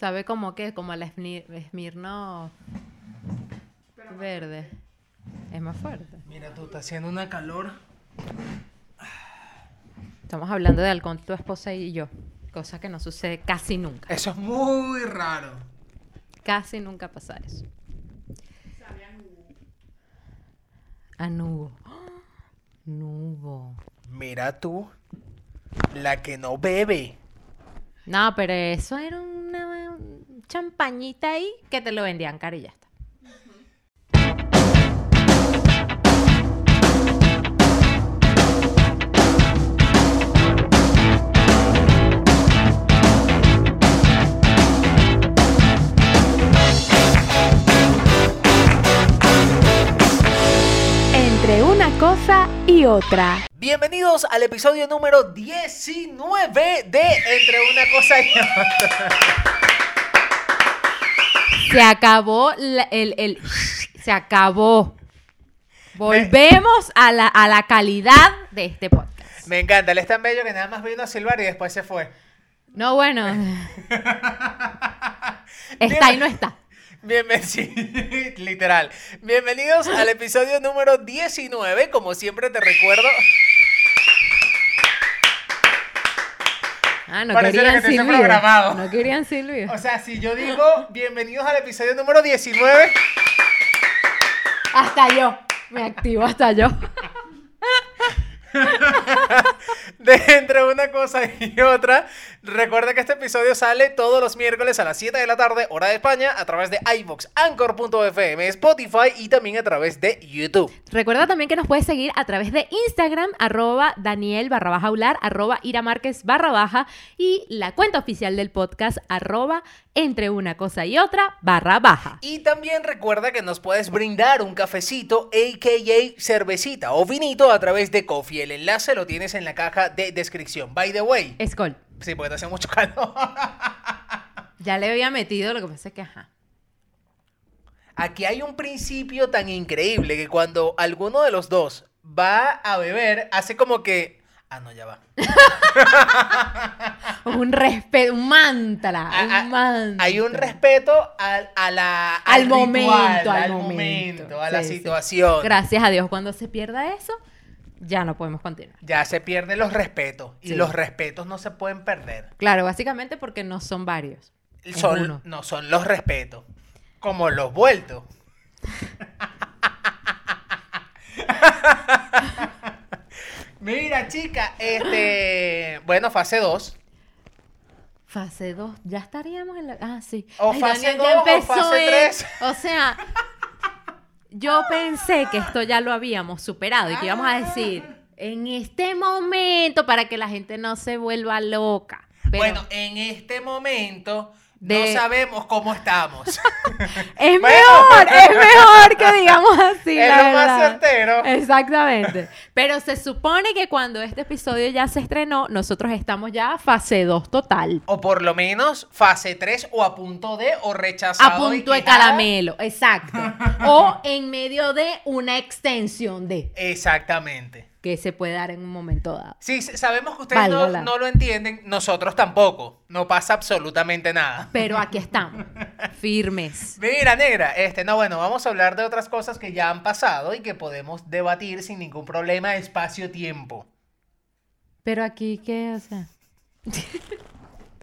Sabe como que, como el Smirno verde. Es más fuerte. Mira, tú estás haciendo una calor. Estamos hablando de alcohol, tu esposa y yo. Cosa que no sucede casi nunca. Eso es muy raro. Casi nunca pasa eso. A nubo. Nubo. Mira tú, la que no bebe. No, pero eso era una champañita ahí que te lo vendían caro y ya está. Entre una cosa y otra. Bienvenidos al episodio número 19 de Entre una cosa y otra. Se acabó la- el, el- se acabó. Volvemos a la, a la calidad de este podcast. Me encanta, él es tan bello que nada más vino a silbar y después se fue. No, bueno. Está y no está. Bienvenidos, literal. Bienvenidos al episodio número 19. Como siempre te recuerdo. Ah, no querían que te programado. No querían silbido. O sea, si yo digo bienvenidos al episodio número 19, Hasta yo. Me activo hasta yo. de entre una cosa y otra, recuerda que este episodio sale todos los miércoles a las 7 de la tarde, hora de España, a través de iVoox, Anchor.fm, Spotify y también a través de YouTube. Recuerda también que nos puedes seguir a través de Instagram, arroba Daniel barra baja Ular, arroba Ira Márquez barra baja y la cuenta oficial del podcast, arroba entre una cosa y otra barra baja. Y también recuerda que nos puedes brindar un cafecito, a.k.a. cervecita o vinito a través de Coffee. El enlace lo tienes en la caja de descripción. By the way, Escol. sí, porque te hace mucho calor. Ya le había metido, lo que pasa es que ajá. Aquí hay un principio tan increíble que cuando alguno de los dos va a beber, hace como que... Ah, no, ya va. Un respeto, un mantra, Ah, ah, un mantra. Hay un respeto al, a la, Al ritual, momento, al al momento. a la sí. situación. Gracias a Dios, cuando se pierda eso, ya no podemos continuar. Ya se pierden los respetos. Y Sí. los respetos no se pueden perder. Claro, básicamente porque no son varios. Son, no son los respetos. Como los vueltos. Mira, chica, este. Bueno, fase 2. Fase 2, ya estaríamos en la... Ah, sí. O fase ya 2 o fase el- 3. O sea, yo pensé que esto ya lo habíamos superado y que íbamos a decir, en este momento, para que la gente no se vuelva loca. Bueno, en este momento no sabemos cómo estamos. es bueno. mejor, es mejor que digamos así, es la lo más verdad. certero. Exactamente. Pero se supone que cuando este episodio ya se estrenó, nosotros estamos ya fase 2 total. O por lo menos fase 3 o a punto de o rechazado. A punto de caramelo, exacto. O en medio de una extensión de, Exactamente. Que se puede dar en un momento dado. Sí, sabemos que ustedes no, no lo entienden, nosotros tampoco. No pasa absolutamente nada. Pero aquí estamos, firmes. Mira, negra, este, no, bueno, vamos a hablar de otras cosas que ya han pasado y que podemos debatir sin ningún problema espacio-tiempo. Pero aquí, ¿qué? O sea,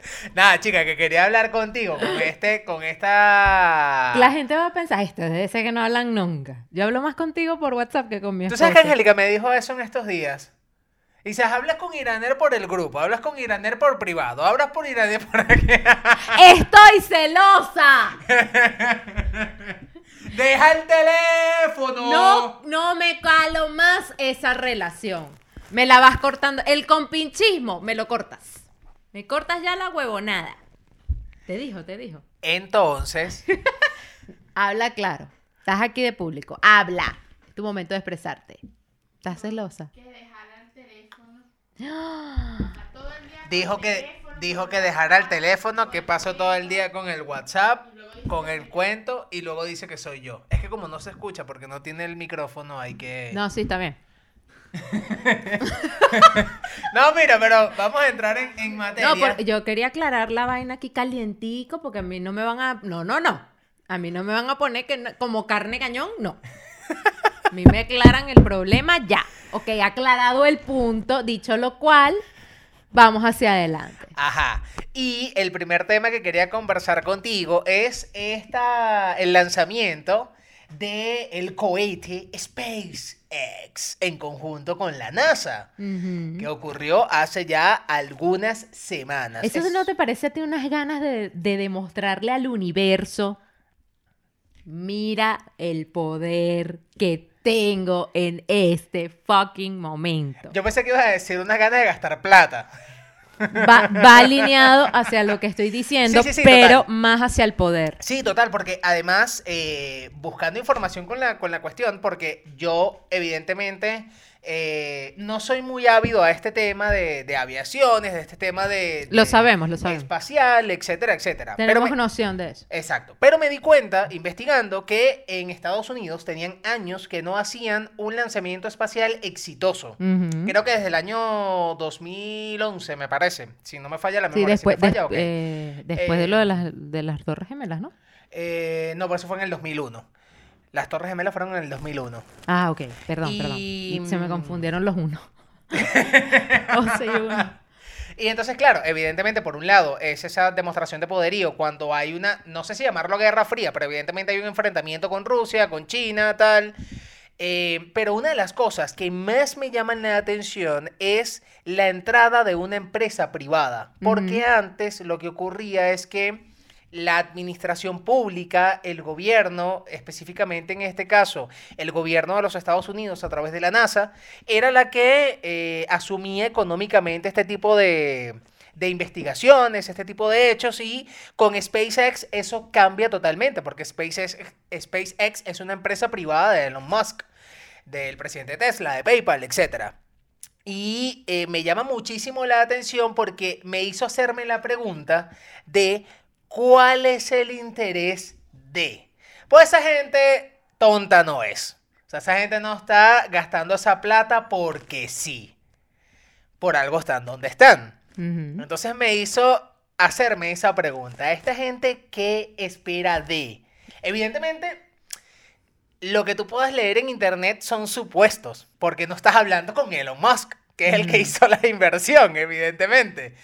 Nada, chica, que quería hablar contigo con este, con esta... la gente va a pensar, esto debe ser que no hablan nunca. Yo hablo más contigo por WhatsApp que con mi Tú esposo. sabes que Angélica me dijo eso en estos días. Dices, hablas con Iraner por el grupo, hablas con Iraner por privado, hablas por Iraner por aquí. ¡Estoy celosa! ¡Deja el teléfono! No, no me calo más esa relación. Me la vas cortando. El compinchismo, me lo cortas. Me cortas ya la huevonada. Te dijo, te dijo. Entonces, Habla claro. Estás aquí de público. Habla. Es tu momento de expresarte. ¿Estás celosa? dijo que, dijo que dejara el teléfono, que pasó todo el día con el WhatsApp, con el cuento, y luego dice que soy yo. Es que como no se escucha porque no tiene el micrófono, hay que... No, sí, está bien. No, mira, pero vamos a entrar en, en materia. No, por- yo quería aclarar la vaina aquí calientico porque a mí no me van a... No, no, no. A mí no me van a poner que no- como carne cañón, no. A mí me aclaran el problema ya. Ok, aclarado el punto, dicho lo cual, vamos hacia adelante. Ajá. Y el primer tema que quería conversar contigo es esta, el lanzamiento del el cohete SpaceX en conjunto con la NASA, que ocurrió hace ya algunas semanas. ¿Eso Es- no te parece a ti unas ganas de, de demostrarle al universo? Mira el poder que tengo en este fucking momento. Yo pensé que ibas a decir unas ganas de gastar plata. Va, va alineado hacia lo que estoy diciendo, Sí, sí, sí, pero total. más hacia el poder. Sí, total, porque además, eh, buscando información con la, con la cuestión, porque yo, evidentemente, eh, no soy muy ávido a este tema de, de aviaciones, de este tema de, Lo sabemos, lo sabemos. espacial, etcétera, etcétera. Pero Tenemos me- noción de eso. Exacto. Pero me di cuenta, investigando, que en Estados Unidos tenían años que no hacían un lanzamiento espacial exitoso. Creo que desde el año 2011, me parece. Si no me falla la Sí, memoria. después, si me falla, des- ok. eh, después Eh, de lo de las, de las torres gemelas, ¿no? Eh, no, por eso fue en el 2001. Las Torres Gemelas fueron en el 2001. Ah, ok, perdón, Y- perdón. Y se me confundieron los unos. 11 y uno. Y entonces, claro, evidentemente, por un lado, es esa demostración de poderío cuando hay una, no sé si llamarlo guerra fría, pero evidentemente hay un enfrentamiento con Rusia, con China, tal. Eh, pero una de las cosas que más me llaman la atención es la entrada de una empresa privada. Porque antes lo que ocurría es que la administración pública, el gobierno, específicamente en este caso, el gobierno de los Estados Unidos a través de la NASA, era la que eh, asumía económicamente este tipo de, investigaciones, este tipo de hechos, y con SpaceX eso cambia totalmente, porque SpaceX, SpaceX es una empresa privada de Elon Musk, del presidente de Tesla, de PayPal, etcétera. Y eh, me llama muchísimo la atención porque me hizo hacerme la pregunta de cuál es el interés de. Pues esa gente tonta no es. O sea, esa gente no está gastando esa plata porque sí. Por algo están donde están. Entonces me hizo hacerme esa pregunta. ¿Esta gente qué espera de? Evidentemente, lo que tú puedas leer en internet son supuestos, porque no estás hablando con Elon Musk, que es el que hizo la inversión, evidentemente.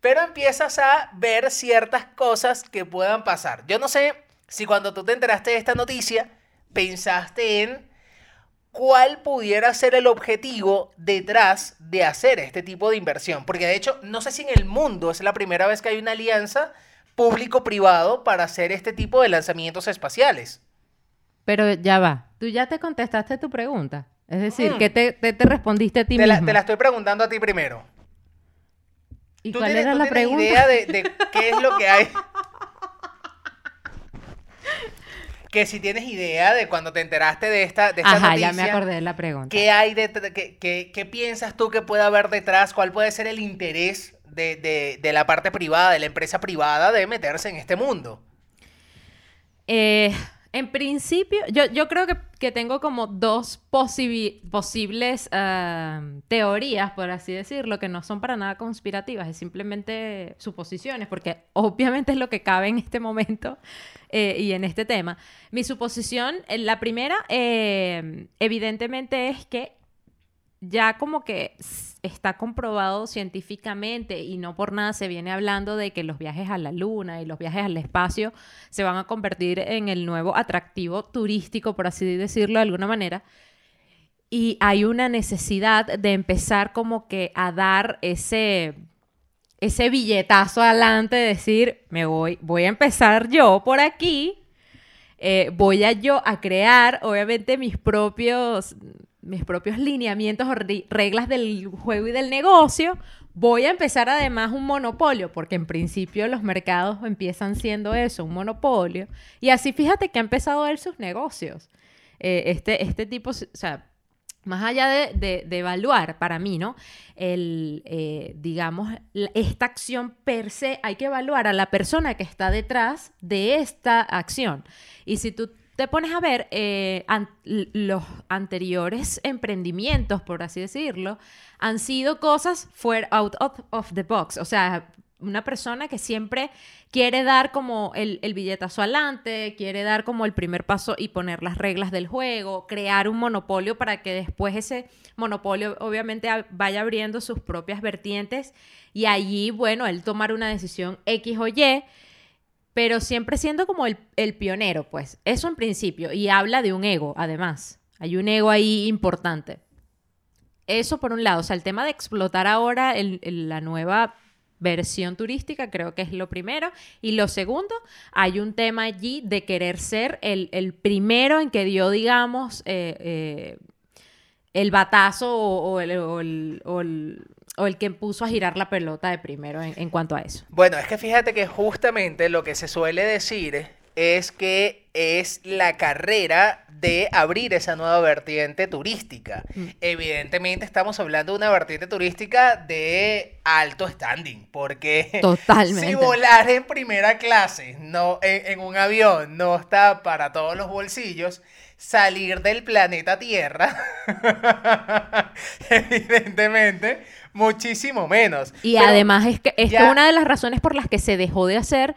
Pero empiezas a ver ciertas cosas que puedan pasar. Yo no sé si cuando tú te enteraste de esta noticia, pensaste en cuál pudiera ser el objetivo detrás de hacer este tipo de inversión. Porque de hecho, no sé si en el mundo es la primera vez que hay una alianza público-privado para hacer este tipo de lanzamientos espaciales. Pero ya va. Tú ya te contestaste tu pregunta. Es decir, Mm. que te, te, te respondiste a ti Te la, mismo. te la estoy preguntando a ti primero. ¿Y ¿Tú cuál tienes, era la pregunta? idea de, de qué es lo que hay? que si tienes idea de cuando te enteraste de esta, de esta Ajá, noticia, ya me acordé de la pregunta. ¿qué hay qué, qué- qué piensas tú que puede haber detrás? ¿Cuál puede ser el interés de, de- de la parte privada, de la empresa privada de meterse en este mundo? Eh, en principio, yo, creo que, tengo como dos posibles ah, teorías, por así decirlo, que no son para nada conspirativas, es simplemente suposiciones, porque obviamente es lo que cabe en este momento eh, y en este tema. Mi suposición, eh, la primera, eh, evidentemente es que ya como que está comprobado científicamente y no por nada se viene hablando de que los viajes a la luna y los viajes al espacio se van a convertir en el nuevo atractivo turístico, por así decirlo de alguna manera. Y hay una necesidad de empezar como que a dar ese, ese billetazo adelante, decir, me voy, voy a empezar yo por aquí eh, voy a yo a crear, obviamente, mis propios, mis propios lineamientos o reglas del juego y del negocio. Voy a empezar además un monopolio, porque en principio los mercados empiezan siendo eso, un monopolio. Y así fíjate que ha empezado a ver sus negocios. Eh, este, este tipo, o sea, más allá de, de- evaluar, para mí, ¿no? El, eh, digamos, esta acción per se, hay que evaluar a la persona que está detrás de esta acción. Y si tú te pones a ver eh, los anteriores emprendimientos, por así decirlo, han sido cosas fuera out of, the box. O sea, una persona que siempre quiere dar como el, el billetazo adelante, quiere dar como el primer paso y poner las reglas del juego, crear un monopolio para que después ese monopolio obviamente vaya abriendo sus propias vertientes y allí, bueno, él tomar una decisión X o Y, pero siempre siendo como el, el pionero, pues. Eso en principio. Y habla de un ego, además. Hay un ego ahí importante. Eso por un lado. O sea, el tema de explotar ahora el- la nueva versión turística creo que es lo primero. Y lo segundo, hay un tema allí de querer ser el, el primero en que dio, digamos, eh, eh, el batazo o el- o el que puso a girar la pelota de primero en- en cuanto a eso. Bueno, es que fíjate que justamente lo que se suele decir es que es la carrera de abrir esa nueva vertiente turística. Mm. Evidentemente estamos hablando de una vertiente turística de alto standing, porque Totalmente. si volar en primera clase, no en, en un avión, no está para todos los bolsillos, salir del planeta Tierra, evidentemente, muchísimo menos. Y Pero- además es que esta ya- es una de las razones por las que se dejó de hacer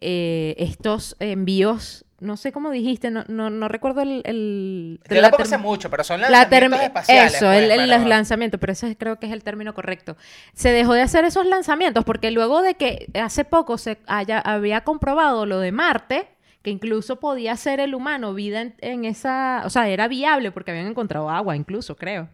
eh, estos envíos, no sé cómo dijiste, no, no, no recuerdo el... el Yo la sé mucho, pero son la lanzamientos term- espaciales. Eso, pues, el, el- pero- los lanzamientos, pero ese creo que es el término correcto. Se dejó de hacer esos lanzamientos porque luego de que hace poco se haya, había comprobado lo de Marte, que incluso podía ser el humano vida en, en esa, o sea, era viable porque habían encontrado agua incluso, creo.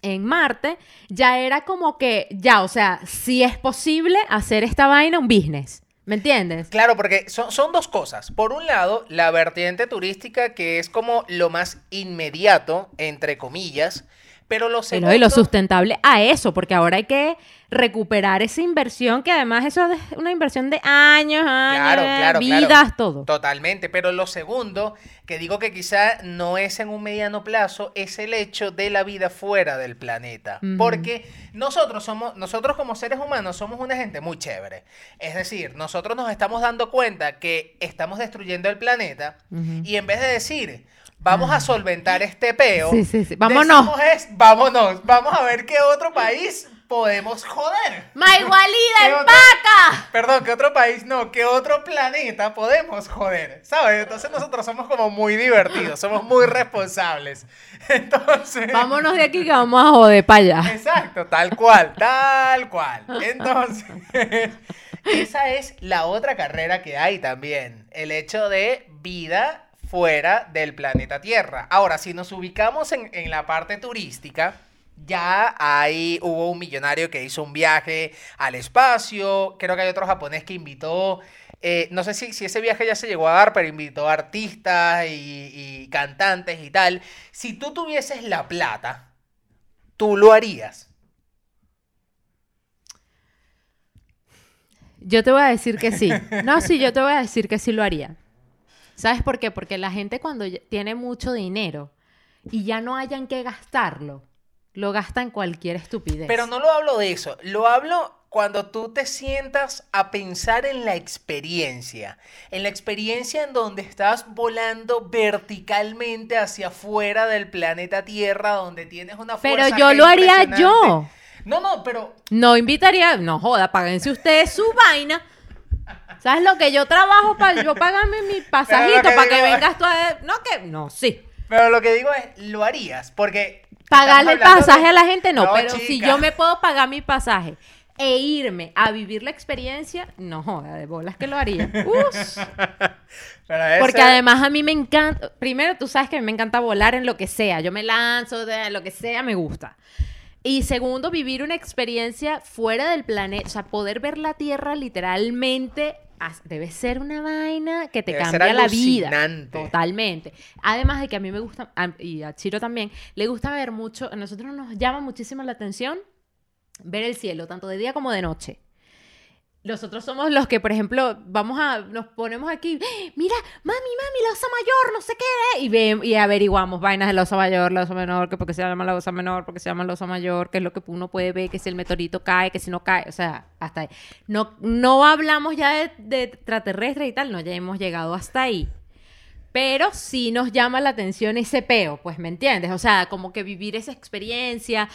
En Marte ya era como que, ya, o sea, si es posible hacer esta vaina un business, ¿me entiendes? Claro, porque son, son dos cosas. Por un lado, la vertiente turística, que es como lo más inmediato, entre comillas, pero lo Pero segundo... y lo sustentable a eso, porque ahora hay que recuperar esa inversión, que además eso es una inversión de años, años, Claro, claro, vidas, claro. todo. Totalmente, pero lo segundo, que digo que quizá no es en un mediano plazo, es el hecho de la vida fuera del planeta. Porque nosotros somos, nosotros como seres humanos somos una gente muy chévere. Es decir, nosotros nos estamos dando cuenta que estamos destruyendo el planeta y en vez de decir, vamos a solventar este peo, Sí, sí, sí. Vámonos. es, vámonos, vamos a ver qué otro país podemos joder. ¡Maigualida ¿Qué en vaca! Perdón, que otro país no, que otro planeta podemos joder, ¿sabes? Entonces nosotros somos como muy divertidos, somos muy responsables. Entonces... Vámonos de aquí que vamos a joder para allá. Exacto, tal cual, tal cual. Entonces, esa es la otra carrera que hay también, el hecho de vida fuera del planeta Tierra. Ahora, si nos ubicamos en, en la parte turística, ya hay, hubo un millonario que hizo un viaje al espacio, creo que hay otro japonés que invitó, eh, no sé si, si ese viaje ya se llegó a dar, pero invitó a artistas y, y cantantes y tal. Si tú tuvieses la plata, tú lo harías. Yo te voy a decir que sí. No, sí, yo te voy a decir que sí lo haría. ¿Sabes por qué? Porque la gente cuando tiene mucho dinero y ya no hayan que gastarlo, lo gasta en cualquier estupidez. Pero no lo hablo de eso, lo hablo cuando tú te sientas a pensar en la experiencia, en la experiencia en donde estás volando verticalmente hacia afuera del planeta Tierra, donde tienes una Pero fuerza yo G lo haría yo. No, no, pero No invitaría, no joda, páguense ustedes su vaina. ¿Sabes lo que yo trabajo para yo pagarme mi pasajito que para que vengas tú a... No, que... No, sí. pero lo que digo es, lo harías, porque Pagarle el pasaje de- a la gente no, No, pero si yo me puedo pagar mi pasaje e irme a vivir la experiencia, no joda, de bolas que lo haría. Pero ese- Porque además a mí me encanta, primero tú sabes que a mí me encanta volar en lo que sea, yo me lanzo de lo que sea, me gusta. Y segundo, vivir una experiencia fuera del planeta, o sea, poder ver la Tierra literalmente debe ser una vaina que te Debe cambia la vida. Totalmente. Además de que a mí me gusta, y a Chiro también, le gusta ver mucho, a nosotros nos llama muchísimo la atención ver el cielo, tanto de día como de noche. Nosotros somos los que, por ejemplo, vamos a, nos ponemos aquí, ¡Ah! mira, mami, mami, la osa mayor, no sé qué, y, ve, y averiguamos vainas de la osa mayor, la osa menor, que porque se llama la osa menor, porque se llama la osa mayor, que es lo que uno puede ver, que si el meteorito cae, que si no cae, o sea, hasta ahí. No, no hablamos ya de extraterrestres y tal, no, ya hemos llegado hasta ahí. Pero sí nos llama la atención ese peo, pues, ¿me entiendes? O sea, como que vivir esa experiencia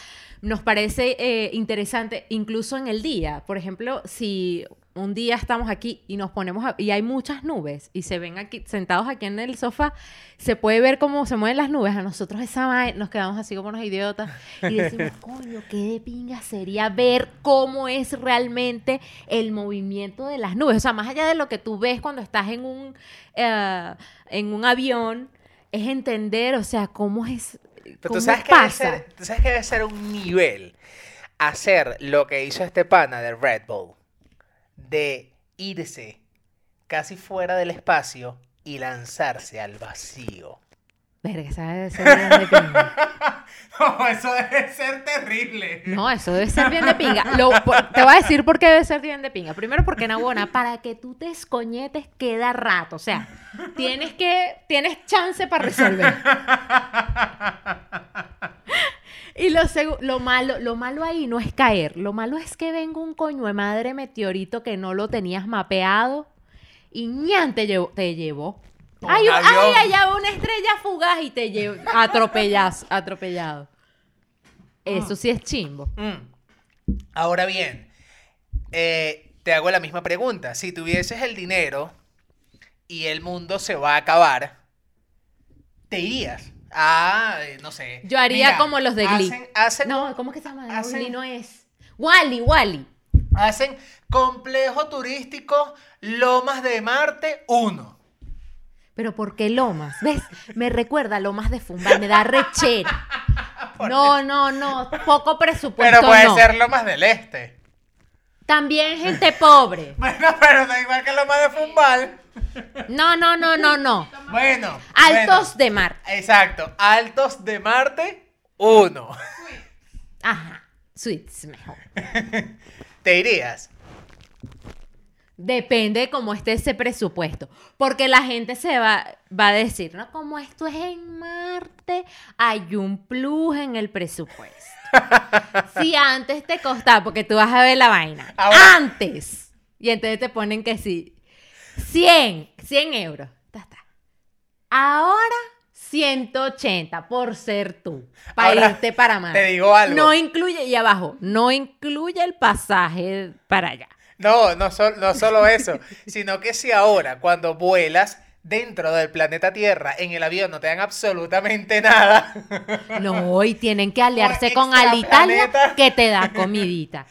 nos parece eh, interesante, incluso en el día. Por ejemplo, si un día estamos aquí y nos ponemos a- y hay muchas nubes y se ven aquí sentados aquí en el sofá, se puede ver cómo se mueven las nubes. A nosotros esa vaina nos quedamos así como unos idiotas y decimos, coño, qué de pinga sería ver cómo es realmente el movimiento de las nubes. O sea, más allá de lo que tú ves cuando estás en un, eh, en un avión, es entender, o sea, cómo es... Pero cómo tú sabes, que ser, tú sabes que debe ser un nivel hacer lo que hizo este pana de Red Bull, de irse casi fuera del espacio y lanzarse al vacío. Verga, esa debe ser bien de pinga. No, eso debe ser terrible. No, eso debe ser bien de pinga. Lo- por- te voy a decir por qué debe ser bien de pinga. Primero porque, Nabona, para que tú te escoñetes queda rato. O sea, tienes que, tienes chance para resolver. Y lo, lo, malo, lo malo ahí no es caer. Lo malo es que venga un coño de madre meteorito que no lo tenías mapeado y ñan te llevó. Te llevó. Un Ay, un- ay, avión. allá una estrella fugaz y te llevó atropellado. atropellado. Eso sí es chimbo. Mm. Ahora bien, eh, te hago la misma pregunta. Si tuvieses el dinero y el mundo se va a acabar, ¿te irías? Ah, eh, no sé. Yo haría Mira, como los de Glee. Hacen, hacen, No, ¿cómo que se llama? hacen- Glee no es. Wally, Wally. hacen complejo turístico Lomas de Marte 1. Pero ¿por qué Lomas? ¿Ves? Me recuerda a Lomas de Fumbal, me da rechera. No, no, no, poco presupuesto Pero puede no. ser Lomas del Este. También gente pobre. Bueno, pero da igual que Lomas de Fumbal. No, no, no, no, no. Bueno. Altos de mar. bueno, exacto. Altos de Marte 1. Ajá. Suites mejor. ¿Te irías? Depende de cómo esté ese presupuesto. Porque la gente se va, va a decir, ¿no? Como esto es en Marte, hay un plus en el presupuesto. si antes te costaba, porque tú vas a ver la vaina. Ahora- Antes. Y entonces te ponen que sí. 100, 100 euros. Ta, ta. Ahora 180 por ser tú. Para Ahora, irte para Marte. te digo algo. No incluye, y abajo, no incluye el pasaje para allá. No, no, sol- no solo eso, sino que si ahora cuando vuelas dentro del planeta Tierra en el avión no te dan absolutamente nada, No, y tienen que aliarse Por con Alitalia que te da comidita.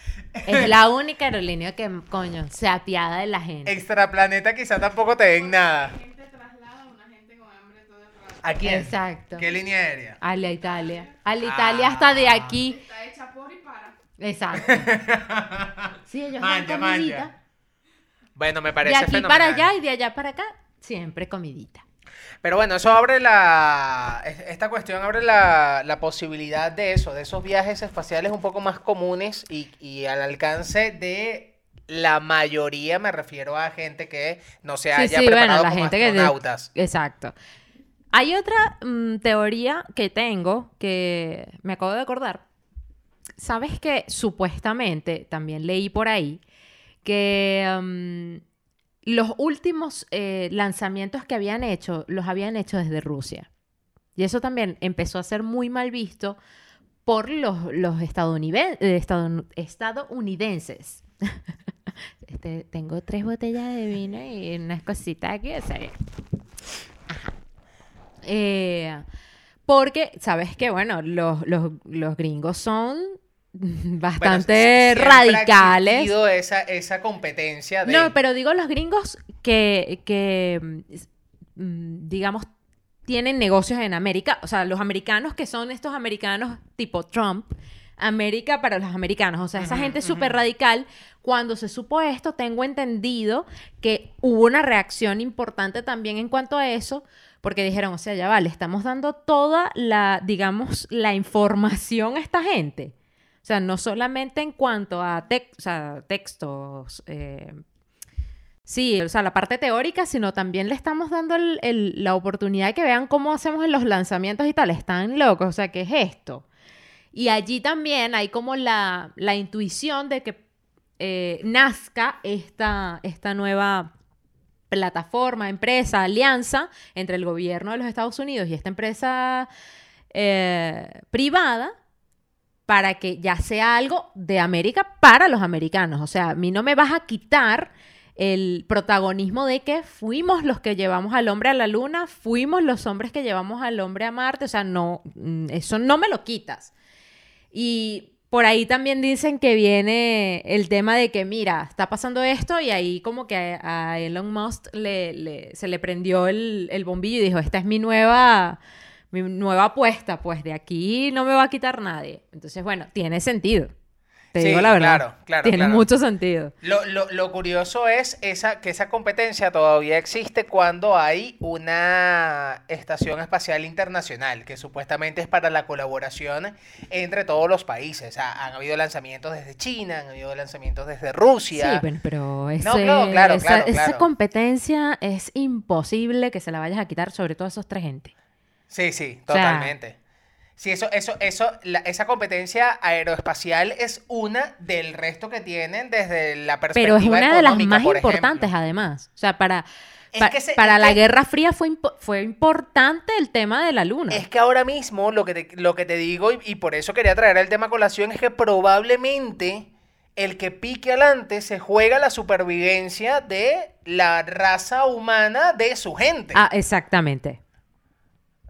Es la única aerolínea que, coño, se apiada de la gente. extraplaneta quizá tampoco te den nada. a. ¿A quién? Exacto. ¿Qué línea aérea? Alitalia. Alitalia Ah. hasta de aquí. Está hecha por y para. Exacto. Sí, ellos Manja, dan comidita. manja. Bueno, me De parece aquí fenomenal. para allá y de allá para acá, siempre comidita. Pero bueno, eso abre la. es- Esta cuestión abre la, la posibilidad de eso, de esos viajes espaciales un poco más comunes y, y al alcance de la mayoría, me refiero a gente que no se haya sí, bueno, preparado la como gente que... de- astronautas. Exacto. Hay otra mm, teoría que tengo que me acabo de acordar. Sabes que supuestamente, también leí por ahí, que mm, los últimos eh, lanzamientos que habían hecho, los habían hecho desde Rusia. Y eso también empezó a ser muy mal visto por los, los estadounidenses. estadounidenses. Este, tengo tres botellas de vino y unas cositas aquí, o que-. Eh, porque, ¿sabes qué? Bueno, los, los, los gringos son Bueno, bastante ha radicales. existido esa, esa competencia de. No, pero digo los gringos que, que mm, digamos, tienen negocios en América. O sea, los americanos que son estos americanos tipo Trump. América para los americanos. O sea, esa gente súper radical. Cuando se supo esto, tengo entendido que hubo una reacción importante también en cuanto a eso. Porque dijeron, o sea, ya vale, estamos dando toda la, digamos, la información a esta gente. O sea, no solamente en cuanto a textos, eh, sí, o sea, la parte teórica, sino también le estamos dando la oportunidad de que vean cómo hacemos en los lanzamientos y tal. Están locos, o sea, ¿qué es esto? Y allí también hay como la, la intuición de que eh, nazca esta, esta nueva plataforma, empresa, alianza entre el gobierno de los Estados Unidos y esta empresa eh, privada para que ya sea algo de América para los americanos. O sea, a mí no me vas a quitar el protagonismo de que fuimos los que llevamos al hombre a la luna, fuimos los hombres que llevamos al hombre a Marte, o sea, no, mm, eso no me lo quitas. Y por ahí también dicen que viene el tema de que, mira, está pasando esto y ahí como que a Elon Musk le, se le prendió el bombillo y dijo, esta es mi nueva, mi nueva apuesta, pues de aquí no me va a quitar nadie. Entonces, bueno, tiene sentido. Te Sí, digo la verdad. claro, claro, Tiene claro. mucho sentido. Lo, lo- lo curioso es esa, que esa competencia todavía existe cuando hay una estación espacial internacional, que supuestamente es para la colaboración entre todos los países. Ha- han habido lanzamientos desde China, han habido lanzamientos desde Rusia. Sí, pero ese- No, claro, claro, esa, claro, esa competencia es imposible que se la vayas a quitar, sobre todo a esos tres gente. Sí, sí, O sea- totalmente. Sí, eso, eso, eso, la- esa competencia aeroespacial es una del resto que tienen desde la perspectiva Pero es una de las más ejemplo. importantes, además. O sea, para, Es que se- para la que- Guerra Fría fue, impo- fue importante el tema de la Luna. Es que ahora mismo lo que te, lo que te digo, y, y por eso quería traer el tema a colación, es que probablemente el que pique adelante se juega la supervivencia de la raza humana de su gente. Ah, exactamente.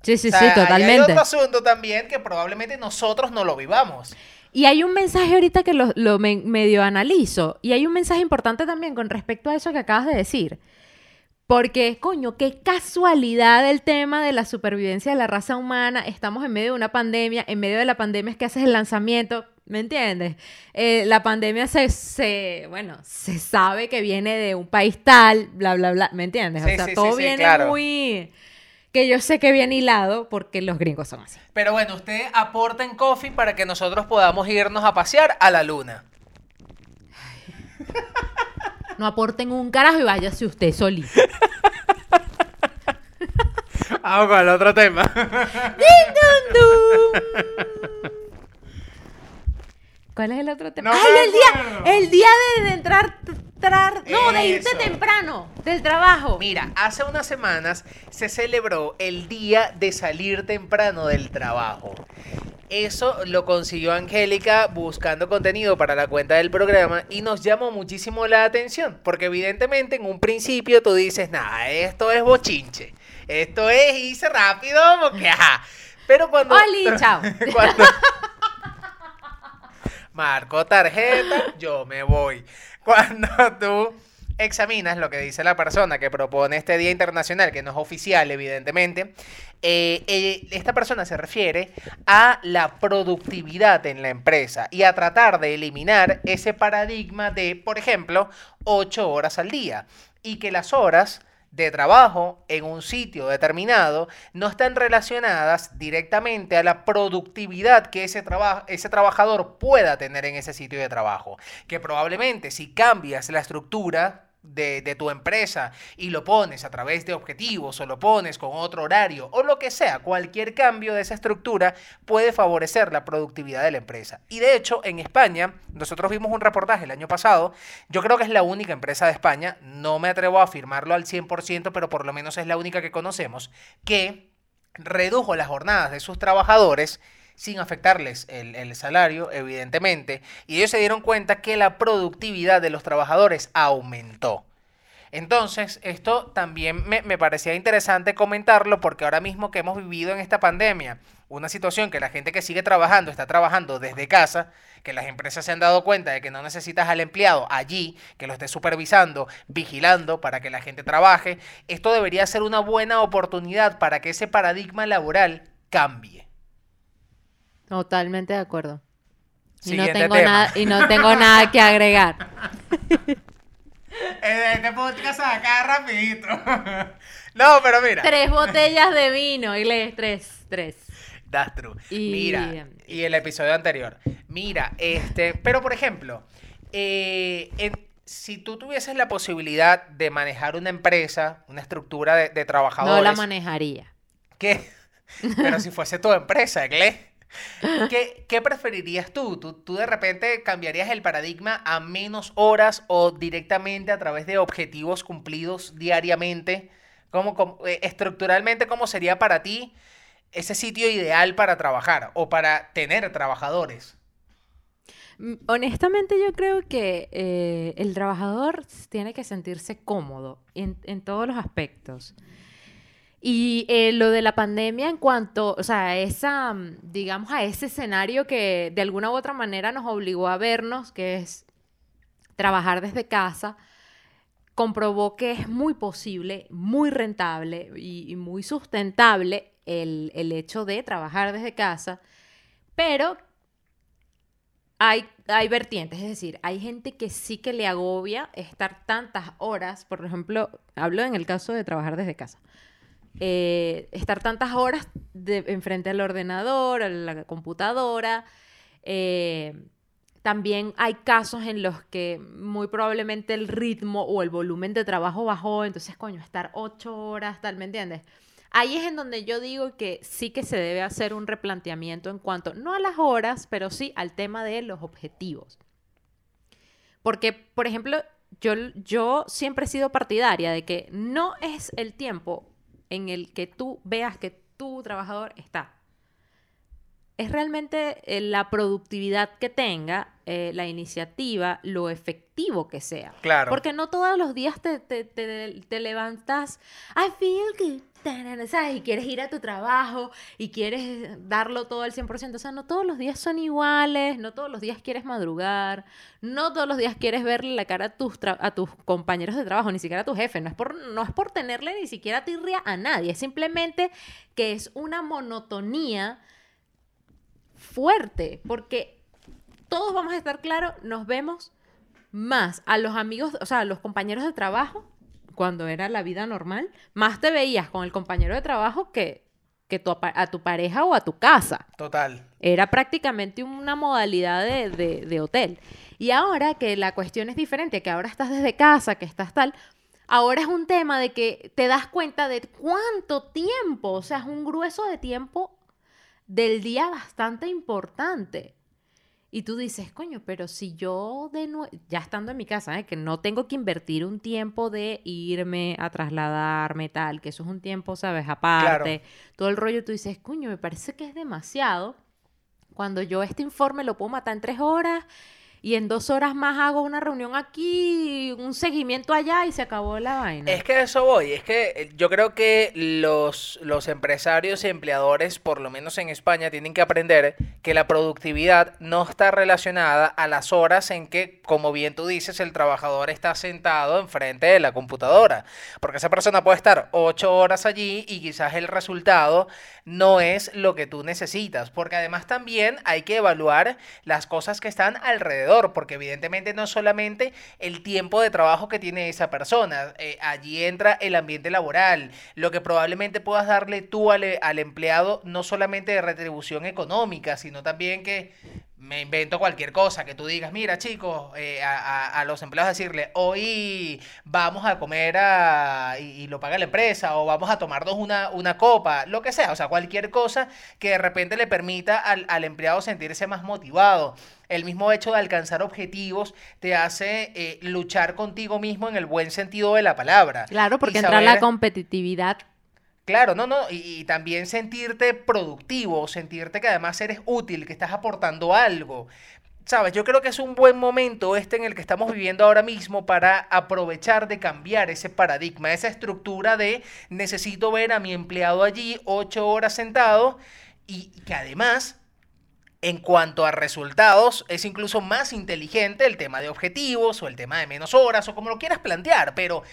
Sí, sí, O sea, sí, ahí Hay totalmente. otro asunto también que probablemente nosotros no lo vivamos. Y hay un mensaje ahorita que lo, lo me- medio analizo. Y hay un mensaje importante también con respecto a eso que acabas de decir. Porque, coño, qué casualidad el tema de la supervivencia de la raza humana. Estamos en medio de una pandemia. En medio de la pandemia es que haces el lanzamiento. ¿Me entiendes? Eh, la pandemia se, se, bueno, se sabe que viene de un país tal, bla, bla, bla. ¿Me entiendes? Sí, o sea, sí, todo sí, viene claro. muy... Que yo sé que viene hilado porque los gringos son así. Pero bueno, ustedes aporten coffee para que nosotros podamos irnos a pasear a la luna. No aporten un carajo y váyase usted solito. Vamos con el otro tema. ¿Cuál es el otro tema? No ¡Ay, el día! El día de, de entrar, trar- no, de irte Eso. temprano del trabajo. Mira, hace unas semanas se celebró el día de salir temprano del trabajo. Eso lo consiguió Angélica buscando contenido para la cuenta del programa y nos llamó muchísimo la atención, porque evidentemente en un principio tú dices, nada, esto es bochinche, esto es irse rápido, porque ajá. Pero cuando... Oli, chao. cuando- Marco tarjeta, yo me voy. Cuando tú examinas lo que dice la persona que propone este Día Internacional, que no es oficial, evidentemente, eh, eh, esta persona se refiere a la productividad en la empresa y a tratar de eliminar ese paradigma de, por ejemplo, ocho horas al día y que las horas de trabajo en un sitio determinado no están relacionadas directamente a la productividad que ese, ese trabajador pueda tener en ese sitio de trabajo. Que probablemente si cambias la estructura de, tu empresa y lo pones a través de objetivos o lo pones con otro horario o lo que sea, cualquier cambio de esa estructura puede favorecer la productividad de la empresa. Y de hecho, en España, nosotros vimos un reportaje el año pasado, yo creo que es la única empresa de España, no me atrevo a afirmarlo al 100%, pero por lo menos es la única que conocemos, que redujo las jornadas de sus trabajadores sin afectarles el, salario, evidentemente, y ellos se dieron cuenta que la productividad de los trabajadores aumentó. Entonces, esto también me, me parecía interesante comentarlo porque ahora mismo que hemos vivido en esta pandemia, una situación que la gente que sigue trabajando está trabajando desde casa, que las empresas se han dado cuenta de que no necesitas al empleado allí, que lo esté supervisando, vigilando para que la gente trabaje, esto debería ser una buena oportunidad para que ese paradigma laboral cambie. Totalmente de acuerdo. Y no, tengo tema. nada, y no tengo nada que agregar. Este podcast se acá rapidito. no, pero mira. Tres botellas de vino, Iglesias, tres, tres. That's true. Y- Mira, y el episodio anterior. Mira, este, pero por ejemplo, eh, en- si tú tuvieses la posibilidad de manejar una empresa, una estructura de, de trabajadores. No la manejaría. ¿Qué? Pero si fuese tu empresa, ¿qué? ¿Qué, preferirías tú? tú? ¿Tú de repente cambiarías el paradigma a menos horas o directamente a través de objetivos cumplidos diariamente? ¿Cómo, eh, estructuralmente, cómo sería para ti ese sitio ideal para trabajar o para tener trabajadores? Mm, Honestamente, yo creo que eh, el trabajador tiene que sentirse cómodo en todos los aspectos. Y eh, lo de la pandemia en cuanto, o sea, esa, mm, digamos, a ese escenario que de alguna u otra manera nos obligó a vernos, que es trabajar desde casa, comprobó que es muy posible, muy rentable y, y muy sustentable el, el hecho de trabajar desde casa, pero hay, hay vertientes, es decir, hay gente que sí que le agobia estar tantas horas, por ejemplo, hablo en el caso de trabajar desde casa, eh, estar tantas horas enfrente al ordenador, a la computadora. eh, también hay casos en los que muy probablemente el ritmo o el volumen de trabajo bajó, entonces, coño, estar ocho horas, tal, ¿me entiendes? Ahí es en donde yo digo que sí que se debe hacer un replanteamiento en cuanto, no a las horas, pero sí al tema de los objetivos. Porque, por ejemplo, yo, yo siempre he sido partidaria de que no es el tiempo en el que tú veas que tu trabajador está. Es realmente eh, la productividad que tenga, eh, la iniciativa, lo efectivo que sea. Claro. Porque no todos los días te, te- te- te levantas, I feel good, ¿sabes? Y quieres ir a tu trabajo y quieres darlo todo al 100%. O sea, no todos los días son iguales, no todos los días quieres madrugar, no todos los días quieres verle la cara a tus, a tus compañeros de trabajo, ni siquiera a tu jefe. No es, por, no es por tenerle ni siquiera tirria a nadie, es simplemente que es una monotonía fuerte, porque todos vamos a estar claros, nos vemos más a los amigos, o sea, a los compañeros de trabajo, cuando era la vida normal, más te veías con el compañero de trabajo que, que tu a tu pareja o a tu casa. Total. Era prácticamente una modalidad de, de- de hotel. Y ahora que la cuestión es diferente, que ahora estás desde casa, que estás tal, ahora es un tema de que te das cuenta de cuánto tiempo, o sea, es un grueso de tiempo del día bastante importante. Y tú dices, coño, pero si yo de nuevo, ya estando en mi casa, ¿eh? que no tengo que invertir un tiempo de irme a trasladarme, tal, que eso es un tiempo, ¿sabes? Aparte, todo el rollo, tú dices, coño, me parece que es demasiado. Cuando yo este informe lo puedo matar en tres horas y en dos horas más hago una reunión aquí, un seguimiento allá y se acabó la vaina. Es que eso voy, es que eh, yo creo que los, los empresarios y empleadores, por lo menos en España, tienen que aprender que la productividad no está relacionada a las horas en que, como bien tú dices, el trabajador está sentado enfrente de la computadora. Porque esa persona puede estar ocho horas allí y quizás el resultado no es lo que tú necesitas. Porque además también hay que evaluar las cosas que están alrededor, porque evidentemente no solamente el tiempo de trabajo que tiene esa persona, eh, allí entra el ambiente laboral, lo que probablemente puedas darle tú al, al empleado, no solamente de retribución económica, sino también que me invento cualquier cosa, que tú digas, mira chicos, eh, a, a- a los empleados decirle, hoy vamos a comer a- y, y lo paga la empresa, o vamos a tomarnos una, una copa, lo que sea, o sea, cualquier cosa que de repente le permita al, al empleado sentirse más motivado. El mismo hecho de alcanzar objetivos te hace eh, luchar contigo mismo en el buen sentido de la palabra. Claro, porque entra la competitividad. Claro, no, no, y, también sentirte productivo, sentirte que además eres útil, que estás aportando algo. Sabes, yo creo que es un buen momento este en el que estamos viviendo ahora mismo para aprovechar de cambiar ese paradigma, esa estructura de necesito ver a mi empleado allí ocho horas sentado y que además en cuanto a resultados, es incluso más inteligente el tema de objetivos o el tema de menos horas o como lo quieras plantear, pero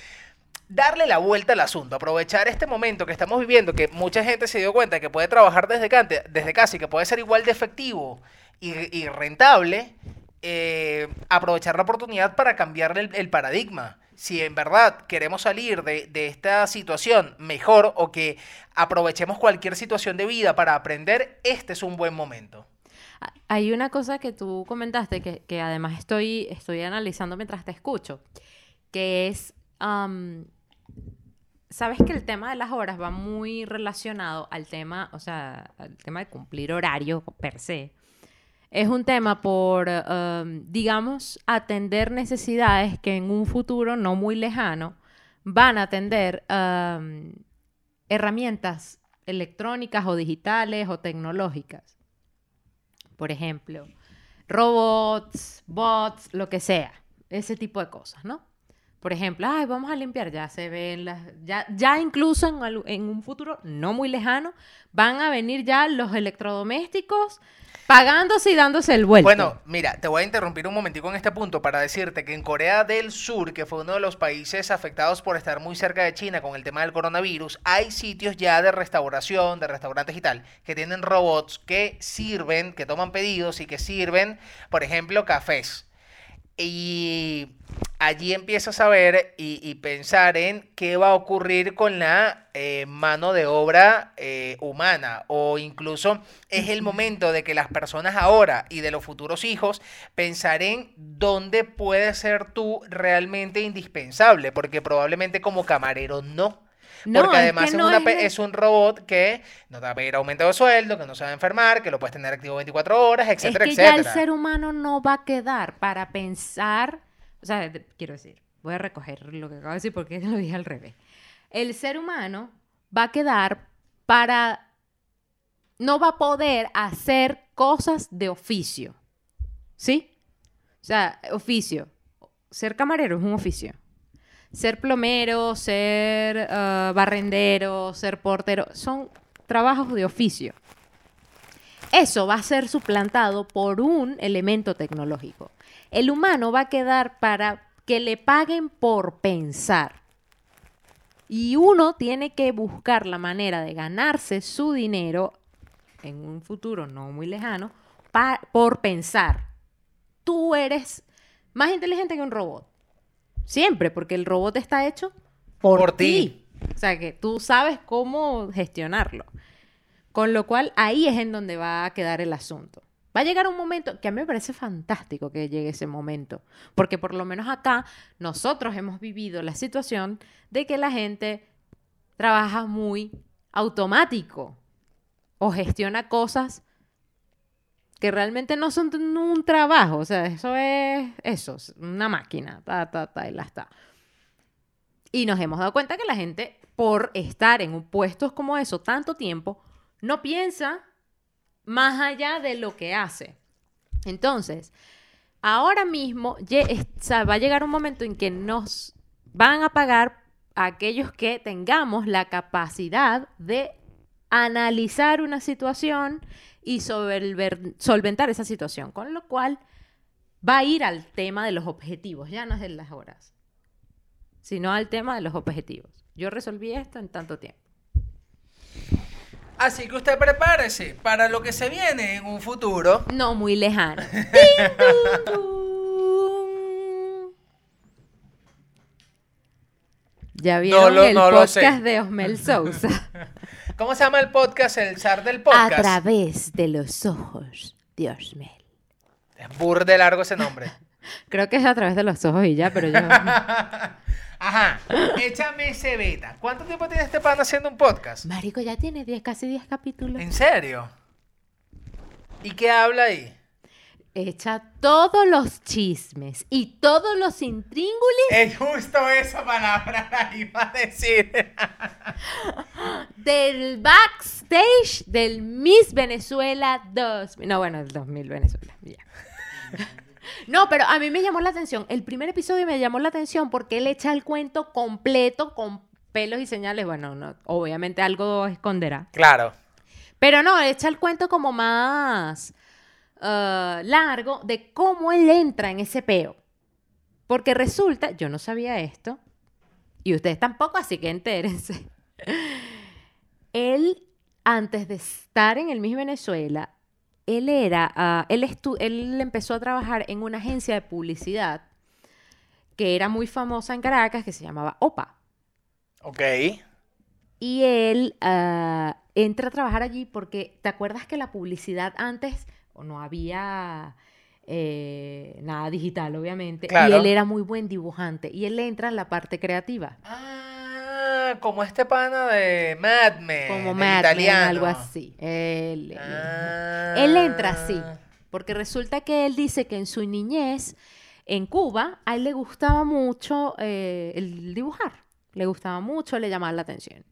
darle la vuelta al asunto, aprovechar este momento que estamos viviendo, que mucha gente se dio cuenta que puede trabajar desde, cante- desde casa y que puede ser igual de efectivo y, rentable, eh, aprovechar la oportunidad para cambiar el, paradigma. Si en verdad queremos salir de, esta situación mejor o que aprovechemos cualquier situación de vida para aprender, este es un buen momento. Hay una cosa que tú comentaste que, que además estoy, estoy analizando mientras te escucho, que es sabes que el tema de las horas va muy relacionado al tema, o sea, al tema de cumplir horario per se. Es un tema por, um, digamos, atender necesidades que en un futuro no muy lejano van a atender um, herramientas electrónicas o digitales o tecnológicas. Por ejemplo, robots, bots, lo que sea, ese tipo de cosas, ¿no? Por ejemplo, ay, vamos a limpiar, ya se ven las, ya, ya incluso en, un futuro no muy lejano, van a venir ya los electrodomésticos pagándose y dándose el vuelto. Bueno, mira, te voy a interrumpir un momentico en este punto para decirte que en Corea del Sur, que fue uno de los países afectados por estar muy cerca de China con el tema del coronavirus, hay sitios ya de restauración, de restaurantes y tal, que tienen robots que sirven, que toman pedidos y que sirven, por ejemplo, cafés. Y allí empiezas a ver y, y pensar en qué va a ocurrir con la eh, mano de obra eh, humana. O incluso es el momento de que las personas ahora y de los futuros hijos pensar en dónde puedes ser tú realmente indispensable. Porque probablemente como camarero no. No, Porque es además es, una un robot que no te va a pedir aumento de sueldo, que no se va a enfermar, que lo puedes tener activo 24 horas, etcétera, es que ya el ser humano no va a quedar para pensar, o sea, quiero decir, voy a recoger lo que acabo de decir porque lo dije al revés. El ser humano va a quedar para, no va a poder hacer cosas de oficio, ¿sí? O sea, oficio. Ser camarero es un oficio. Ser plomero, ser ah, barrendero, ser portero, son trabajos de oficio. Eso va a ser suplantado por un elemento tecnológico. El humano va a quedar para que le paguen por pensar. Y uno tiene que buscar la manera de ganarse su dinero en un futuro no muy lejano por pensar. Tú eres más inteligente que un robot. Siempre, porque el robot está hecho por, Por ti. O sea, que tú sabes cómo gestionarlo. Con lo cual, ahí es en donde va a quedar el asunto. Va a llegar un momento que a mí me parece fantástico que llegue ese momento, porque por lo menos acá nosotros hemos vivido la situación de que la gente trabaja muy automático o gestiona cosas que realmente no son un trabajo, o sea, eso es eso, es una máquina, ta, ta, ta, y la está. Y nos hemos dado cuenta que la gente, por estar en puestos como eso tanto tiempo, no piensa más allá de lo que hace. Entonces, ahora mismo va a llegar un momento en que nos van a pagar aquellos que tengamos la capacidad de analizar una situación y solver- solventar esa situación, con lo cual va a ir al tema de los objetivos, ya no es de las horas, sino al tema de los objetivos. Yo resolví esto en tanto tiempo. Así que usted prepárese para lo que se viene en un futuro. No muy lejano. Ya vieron lo- el no podcast de Osmel Sousa. ¿Cómo se llama el podcast? El zar del A podcast. través de los ojos de Osmel. Es bur de largo ese nombre. Creo que es a través de los ojos y ya, pero yo... Ajá. Échame ese beta. ¿Cuánto tiempo tiene este pan haciendo un podcast? Marico, ya tiene 10, casi 10 capítulos. ¿En serio? ¿Y qué habla ahí? Echa todos los chismes y todos los intríngulis Es justo esa palabra la iba a decir. del backstage del Miss Venezuela 2000. No, bueno, el 2000 Venezuela. ya. No, pero a mí me llamó la atención. El primer episodio me llamó la atención porque él echa el cuento completo con pelos y señales. Bueno, no, obviamente algo esconderá. Claro. Pero no, echa el cuento como más ah, largo de cómo él entra en ese peo. Porque resulta, yo no sabía esto, y ustedes tampoco, así que entérense. Él, antes de estar en el Miss Venezuela, él era, ah, él, estu- él empezó a trabajar en una agencia de publicidad que era muy famosa en Caracas, que se llamaba OPA. Ok. Y él ah, entra a trabajar allí porque, ¿te acuerdas que la publicidad antes no había eh, nada digital, obviamente? Claro. Y él era muy buen dibujante. Y él entra en la parte creativa. Ah, como este pana de Mad Men. como Mad Men, algo así. Él, él. Ah. Él entra así, porque resulta que él dice que en su niñez, en Cuba, a él le gustaba mucho eh, el dibujar. Le gustaba mucho, le llamaba la atención.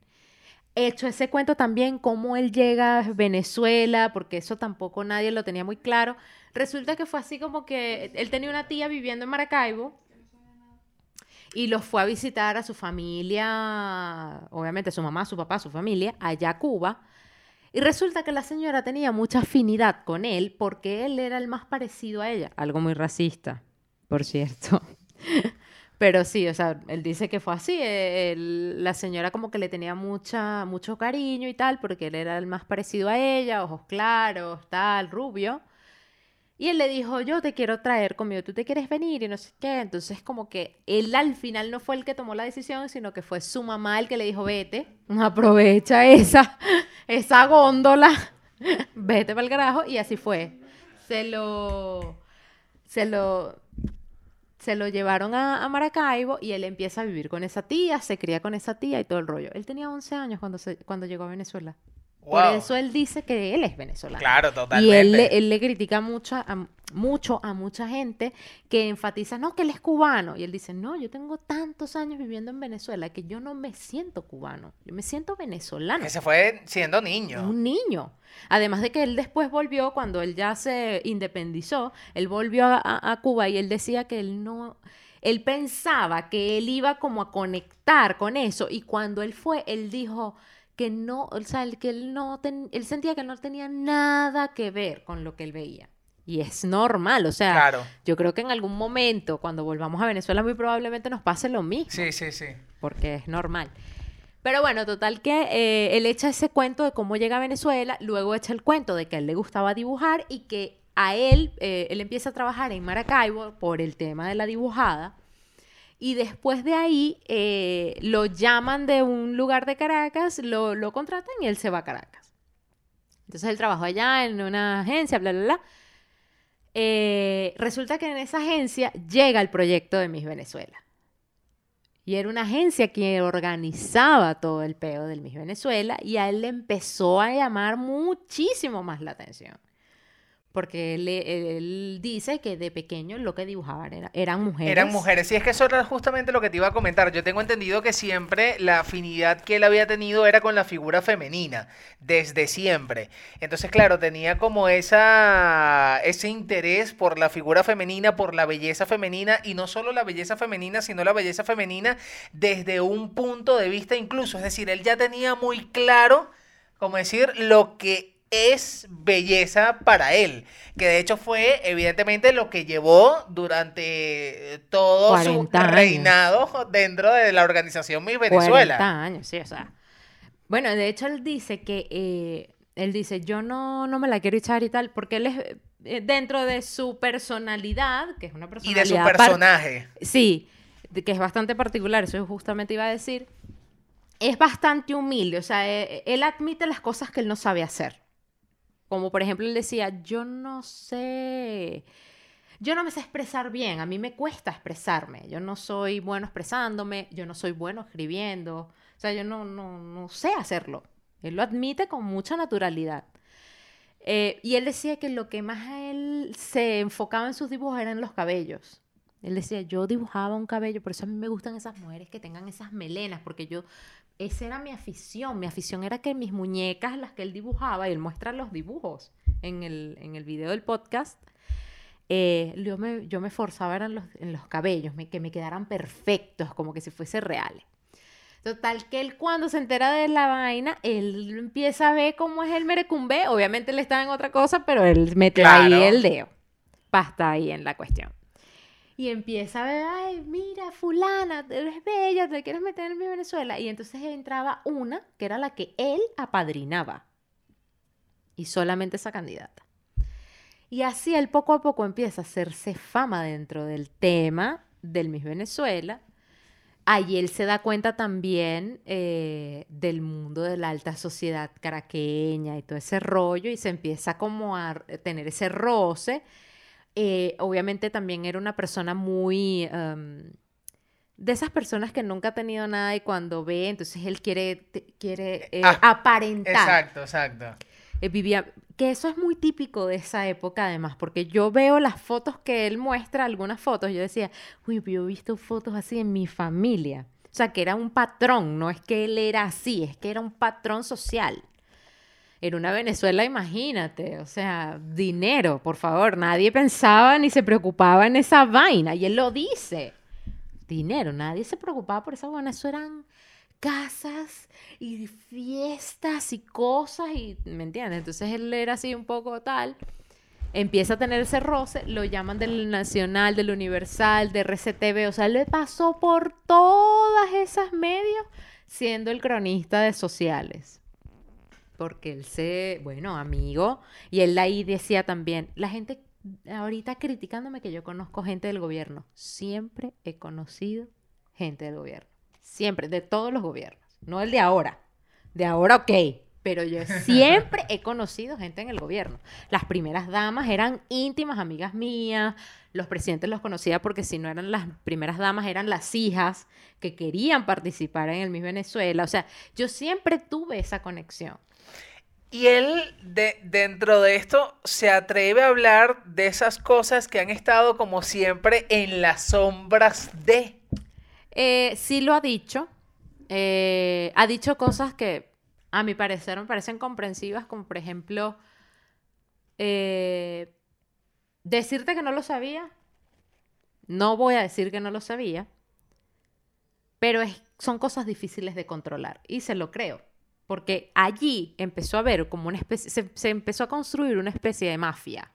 Hecho ese cuento también, cómo él llega a Venezuela, porque eso tampoco nadie lo tenía muy claro. Resulta que fue así como que él tenía una tía viviendo en Maracaibo y los fue a visitar a su familia, obviamente su mamá, su papá, su familia, allá a Cuba. Y resulta que la señora tenía mucha afinidad con él porque él era el más parecido a ella. Algo muy racista, por cierto. Pero sí, o sea, él dice que fue así. eh, él- la señora como que le tenía mucha, mucho cariño y tal, porque él era el más parecido a ella, ojos claros, tal, rubio. Y él le dijo, yo te quiero traer conmigo, tú te quieres venir y no sé qué. Entonces como que él al final no fue el que tomó la decisión, sino que fue su mamá el que le dijo, vete, aprovecha esa, esa góndola, vete para el carajo. Y así fue. Se lo, se lo, se lo llevaron a, Maracaibo y él empieza a vivir con esa tía, se cría con esa tía y todo el rollo. Él tenía 11 años cuando, se, cuando llegó a Venezuela. Por eso él dice que él es venezolano. Claro, Y totalmente. él, le- él le critica mucho a, mucho a mucha gente que enfatiza, no, que él es cubano. Y él dice, no, yo tengo tantos años viviendo en Venezuela que yo no me siento cubano, yo me siento venezolano. Que se fue siendo niño. Un niño. Además de que él después volvió, cuando él ya se independizó, él volvió a, a- a Cuba y él decía que él no, él pensaba que él iba como a conectar con eso y cuando él fue, él dijo que no, o sea, el- que él no, ten- él sentía que no tenía nada que ver con lo que él veía. Y es normal, o sea, Claro. yo creo que en algún momento, cuando volvamos a Venezuela, muy probablemente nos pase lo mismo Sí, sí, sí. porque es normal. Pero bueno, total que eh, él echa ese cuento de cómo llega a Venezuela, luego echa el cuento de que a él le gustaba dibujar y que a él, eh, él empieza a trabajar en Maracaibo por el tema de la dibujada. Y después de ahí eh, lo llaman de un lugar de Caracas, lo, lo contratan y él se va a Caracas. Entonces él trabajó allá en una agencia, bla, bla, bla. Eh, resulta que en esa agencia llega el proyecto de Miss Venezuela. Y era una agencia que organizaba todo el peo del Miss Venezuela y a él le empezó a llamar muchísimo más la atención. Porque él, dice que de pequeño lo que dibujaban era- eran mujeres. Eran mujeres. Sí, es que eso era justamente lo que te iba a comentar. Yo tengo entendido que siempre la afinidad que él había tenido era con la figura femenina, desde siempre. Entonces, claro, tenía como esa, ese interés por la figura femenina, por la belleza femenina, y no solo la belleza femenina, sino la belleza femenina desde un punto de vista incluso. Es decir, él ya tenía muy claro, como decir, lo que es belleza para él, que de hecho fue evidentemente lo que llevó durante todo su 40 años. reinado dentro de la organización Miss Venezuela. 40 años, sí, o sea. Bueno, de hecho él dice que, eh, él dice, yo no, no me la quiero echar y tal, porque él es, eh, dentro de su personalidad, que es una Y personalidad... de su personaje. Sí, que es bastante particular, eso justamente iba a decir. Es bastante humilde, o sea, eh, él admite las cosas que él no sabe hacer. Como por ejemplo, él decía, yo no sé, yo no me sé expresar bien, a mí me cuesta expresarme, yo no soy bueno expresándome, yo no soy bueno escribiendo, o sea, yo no, no, no sé hacerlo. Él lo admite con mucha naturalidad. Eh, y él decía que lo que más a él se enfocaba en sus dibujos eran los cabellos. Él decía, yo dibujaba un cabello, por eso a mí me gustan esas mujeres que tengan esas melenas, porque yo, esa era mi afición. Mi afición era que mis muñecas, las que él dibujaba, y él muestra los dibujos en el, en el video del podcast, eh, yo, me, yo me forzaba eran los, en los cabellos, me- que me quedaran perfectos, como que si fuese reales. Total, que él cuando se entera de la vaina, él empieza a ver cómo es el merecumbe. Obviamente él estaba en otra cosa, pero él metió ahí el dedo. Pasta ahí en la cuestión. Y empieza a ver, ay, mira, fulana, eres bella, te quieres meter en mi Venezuela. Y entonces entraba una, que era la que él apadrinaba. Y solamente esa candidata. Y así él poco a poco empieza a hacerse fama dentro del tema del Miss Venezuela. Ahí él se da cuenta también eh, del mundo de la alta sociedad caraqueña y todo ese rollo y se empieza como a tener ese roce. Eh, obviamente también era una persona muy, em, de esas personas que nunca ha tenido nada y cuando ve, entonces él quiere, te- quiere eh, Ah, aparentar. Exacto, exacto. Eh, vivía, que eso es muy típico de esa época además, porque yo veo las fotos que él muestra, algunas fotos, yo decía, uy, pero yo he visto fotos así en mi familia. O sea, que era un patrón, no es que él era así, es que era un patrón social. En una Venezuela, imagínate, o sea, dinero, por favor, nadie pensaba ni se preocupaba en esa vaina, y él lo dice. Dinero, nadie se preocupaba por esa vaina, eso eran casas y fiestas y cosas y, ¿me entiendes? Entonces él era así un poco tal, empieza a tener ese roce, lo llaman del Nacional, del Universal, de RCTV, o sea, le pasó por todas esas medios siendo el cronista de sociales. Porque él se, bueno, amigo, y él ahí decía también, la gente ahorita criticándome que yo conozco gente del gobierno, siempre he conocido gente del gobierno. Siempre, de todos los gobiernos. No el de ahora. De ahora, ok. Pero yo siempre he conocido gente en el gobierno. Las primeras damas eran íntimas amigas mías. Los presidentes los conocía porque si no eran las primeras damas, eran las hijas que querían participar en el Miss Venezuela. O sea, yo siempre tuve esa conexión. Y él, de, dentro de esto, se atreve a hablar de esas cosas que han estado como siempre en las sombras de. Eh, sí lo ha dicho. Eh, ha dicho cosas que a mi parecer me parecen comprensivas, como por ejemplo, eh, decirte que no lo sabía. No voy a decir que no lo sabía, pero son cosas difíciles de controlar y se lo creo. Porque allí empezó a haber como una especie, se, se empezó a construir una especie de mafia.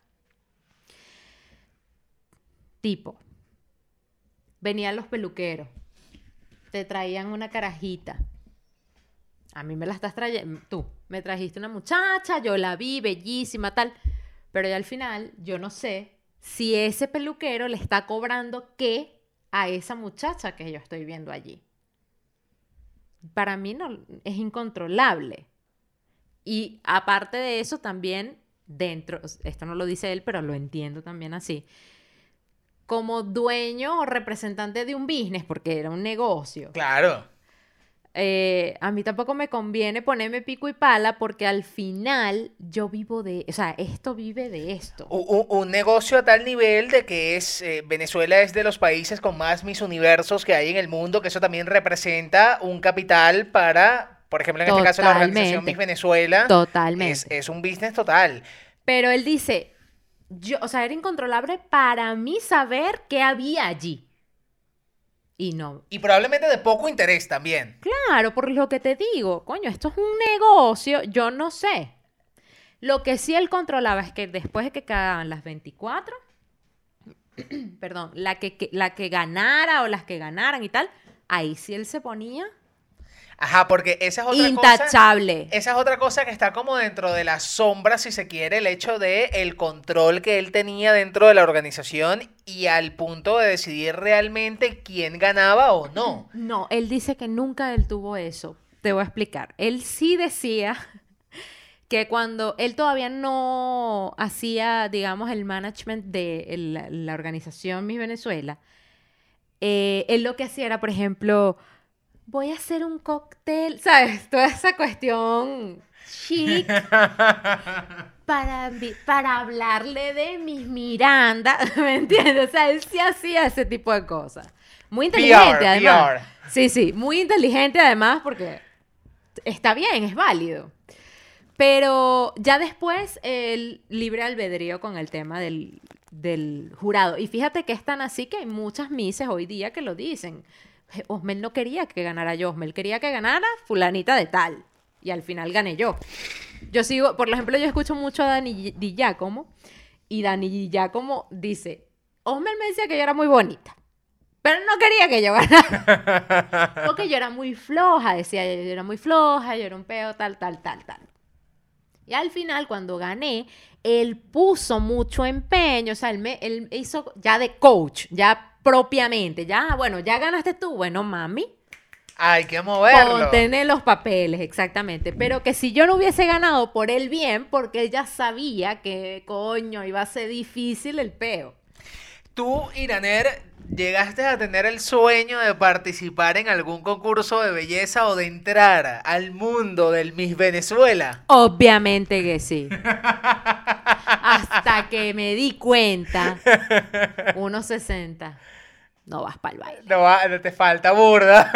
Tipo, venían los peluqueros, te traían una carajita. A mí me la estás trayendo, tú, me trajiste una muchacha, yo la vi, bellísima, tal. Pero ya al final, yo no sé si ese peluquero le está cobrando qué a esa muchacha que yo estoy viendo allí. Para mí no, es incontrolable. Y aparte de eso, también dentro, esto no lo dice él, pero lo entiendo también así, como dueño o representante de un business, porque era un negocio, Claro. Eh, a mí tampoco me conviene ponerme pico y pala porque al final yo vivo de, o sea, esto vive de esto. U- u- Un, negocio a tal nivel de que es eh, Venezuela es de los países con más mis universos que hay en el mundo, que eso también representa un capital para, por ejemplo, en este caso la organización Totalmente. Miss Venezuela. Totalmente. Es, es un business total. Pero él dice, yo, o sea, era incontrolable para mí saber qué había allí. Y no. Y probablemente de poco interés también. Claro, por lo que te digo, coño, esto es un negocio, yo no sé. Lo que sí él controlaba es que después de que cagaban las 24, perdón, la que, que- la que ganara o las que ganaran y tal, ahí sí él se ponía Ajá, porque esa es otra cosa. intachable. Esa es otra cosa que está como dentro de las sombras, si se quiere, el hecho de el control que él tenía dentro de la organización y al punto de decidir realmente quién ganaba o no. No, él dice que nunca él tuvo eso. Te voy a explicar. Él sí decía que cuando él todavía no hacía, digamos, el management de el- la, la organización Miss Venezuela, eh, él lo que hacía era, por ejemplo, voy a hacer un cóctel, ¿sabes? Toda esa cuestión chic para, para hablarle de mis Miranda, ¿me entiendes? O sea, él sí hacía ese tipo de cosas. Muy inteligente, PR, además. PR. Sí, sí, muy inteligente además porque está bien, es válido. Pero ya después el libre albedrío con el tema del, del jurado. Y fíjate que es tan así que hay muchas mises hoy día que lo dicen. "Je- Osmel no quería que ganara yo, Osmel quería que ganara fulanita de tal. Y al final gané yo. Yo sigo, por ejemplo, yo escucho mucho a Dani Di Giacomo y Dani Di Giacomo dice, Osmel me decía que yo era muy bonita, pero no quería que yo ganara. Porque yo era muy floja, decía yo, yo era muy floja, yo era un peo, tal, tal, tal, tal. Y al final, cuando gané, él puso mucho empeño, o sea, él, me, él hizo ya de coach, ya propiamente, ya, bueno, ya ganaste tú, bueno, mami, Hay que moverlo. Contener los papeles, exactamente. Pero que si yo no hubiese ganado por el bien, porque ella sabía que, coño, iba a ser difícil el peo. Tú, Iraner, llegaste a tener el sueño de participar en algún concurso de belleza o de entrar al mundo del Miss Venezuela. Obviamente que sí. Hasta que me di cuenta, 1.60, no vas para el baile. No, va- no te falta burda.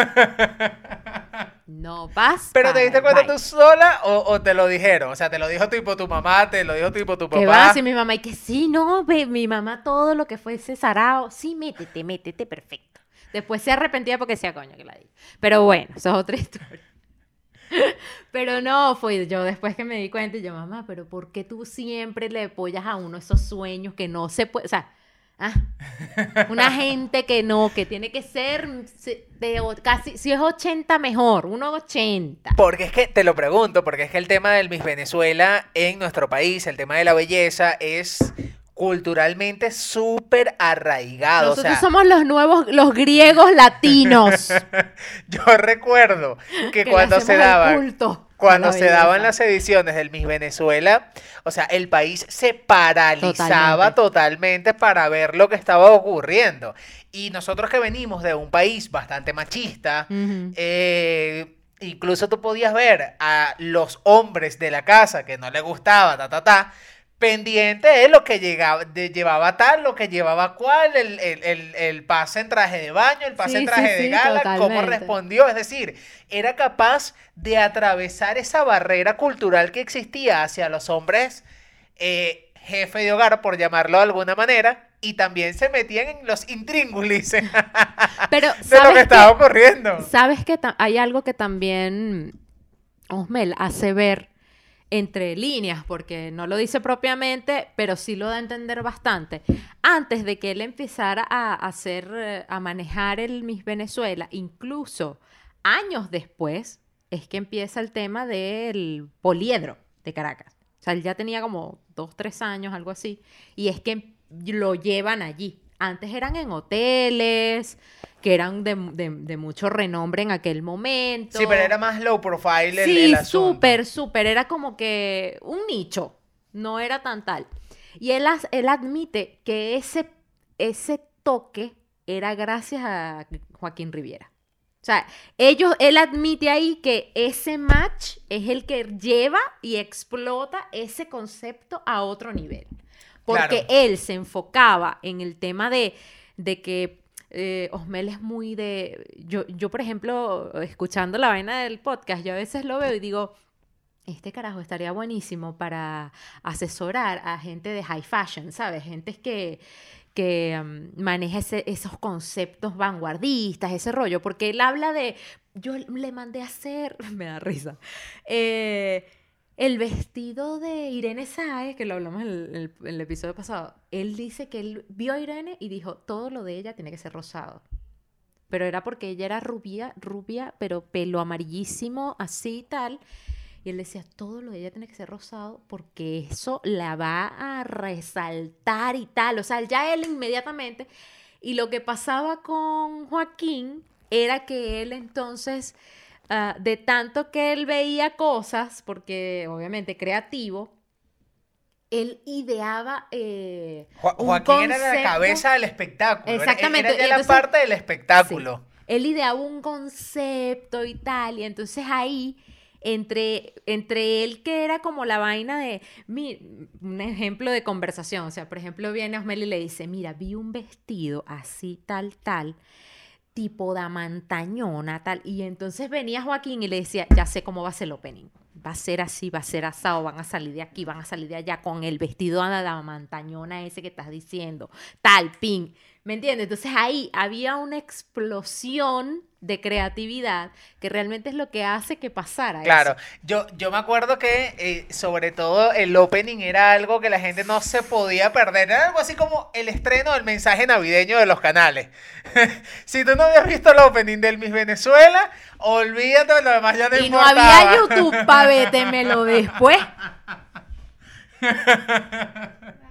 No vas Pero te diste cuenta tú sola o, o te lo dijeron. O sea, te lo dijo tipo tu mamá, te lo dijo tipo tu Que papá. va, si mi mamá, y que sí, no, ve, mi mamá todo lo que fuese sarao, sí, métete, métete, perfecto. Después se arrepentía porque decía, coño, que la di. Pero bueno, eso es otra historia. Pero no, fue yo después que me di cuenta y yo, mamá, pero ¿por qué tú siempre le apoyas a uno esos sueños que no se puede, o sea, ah, una gente que no, que tiene que ser de casi, si es 80 mejor, uno 80. Porque es que, te lo pregunto, porque es que el tema del Miss Venezuela en nuestro país, el tema de la belleza, es culturalmente súper arraigado. Nosotros o sea, somos los nuevos, los griegos latinos. yo recuerdo que, que cuando se daban, culto cuando se daban las ediciones del Miss Venezuela, o sea, el país se paralizaba Totalmente. totalmente para ver lo que estaba ocurriendo. Y nosotros que venimos de un país bastante machista, eh, incluso tú podías ver a los hombres de la casa que no le gustaba, ta, ta, ta, pendiente de lo que llegaba, de- llevaba tal, lo que llevaba cual, el, el- el- el pase en traje de baño, el pase Sí, en sí, traje de sí, gala, cómo respondió. Es decir, era capaz de atravesar esa barrera cultural que existía hacia los hombres eh, jefe de hogar, por llamarlo de alguna manera, y también se metían en los intríngulis de Pero lo que ¿sabes estaba ocurriendo. ¿Sabes que hay algo que también Osmel hace ver entre líneas, porque no lo dice propiamente, pero sí lo da a entender bastante. Antes de que él empezara a hacer, eh, a manejar el Miss Venezuela, incluso años después, es que empieza el tema del poliedro de Caracas. O sea, él ya tenía como dos, tres años, algo así, y es que lo llevan allí. Antes eran en hoteles, que eran de, de- de mucho renombre en aquel momento. Sí, pero era más low profile el, Sí, el asunto. súper, súper. Era como que un nicho. No era tan tal. Y él, él admite que ese, ese toque era gracias a Joaquín Riviera. O sea, ellos, él admite ahí que ese match es el que lleva y explota ese concepto a otro nivel. Porque Claro. él se enfocaba en el tema de, de que eh, Osmel es muy de... Yo, yo, por ejemplo, escuchando la vaina del podcast, yo a veces lo veo y digo, este carajo estaría buenísimo para asesorar a gente de high fashion, ¿sabes? Gente que, que maneja esos conceptos vanguardistas, ese rollo, porque él habla de, yo le mandé a hacer, me da risa, eh, el vestido de Irene Sáez, que lo hablamos en el, el episodio pasado, él dice que él vio a Irene y dijo, todo lo de ella tiene que ser rosado. Pero era porque ella era rubia, rubia, pero pelo amarillísimo, así y tal. Y él decía, todo lo de ella tiene que ser rosado porque eso la va a resaltar y tal. O sea, ya él inmediatamente. Y lo que pasaba con Joaquín era que él entonces, ah, de tanto que él veía cosas, porque obviamente creativo, él ideaba... eh, Jo- un Joaquín era la cabeza del espectáculo. Exactamente, Era, ya la parte del espectáculo. él ideaba un concepto y tal, y entonces ahí, entre, entre él que era como la vaina de, mi- un ejemplo de conversación, o sea, por ejemplo, viene Osmel y le dice, mira, vi un vestido así, tal, tal, tipo de mantañona, tal, y entonces venía Joaquín y le decía, ya sé cómo va a ser el opening. Va a ser así, va a ser asado, van a salir de aquí, van a salir de allá con el vestido de la mantañona ese que estás diciendo, tal, pin. ¿Me entiendes? Entonces ahí había una explosión de creatividad que realmente es lo que hace que pasara Claro, eso. yo, yo me acuerdo que eh, sobre todo el opening era algo que la gente no se podía perder. Era algo así como el estreno del mensaje navideño de los canales. si tú no habías visto el opening del Miss Venezuela, olvídate de lo demás ya no Y no había YouTube para vétemelo después.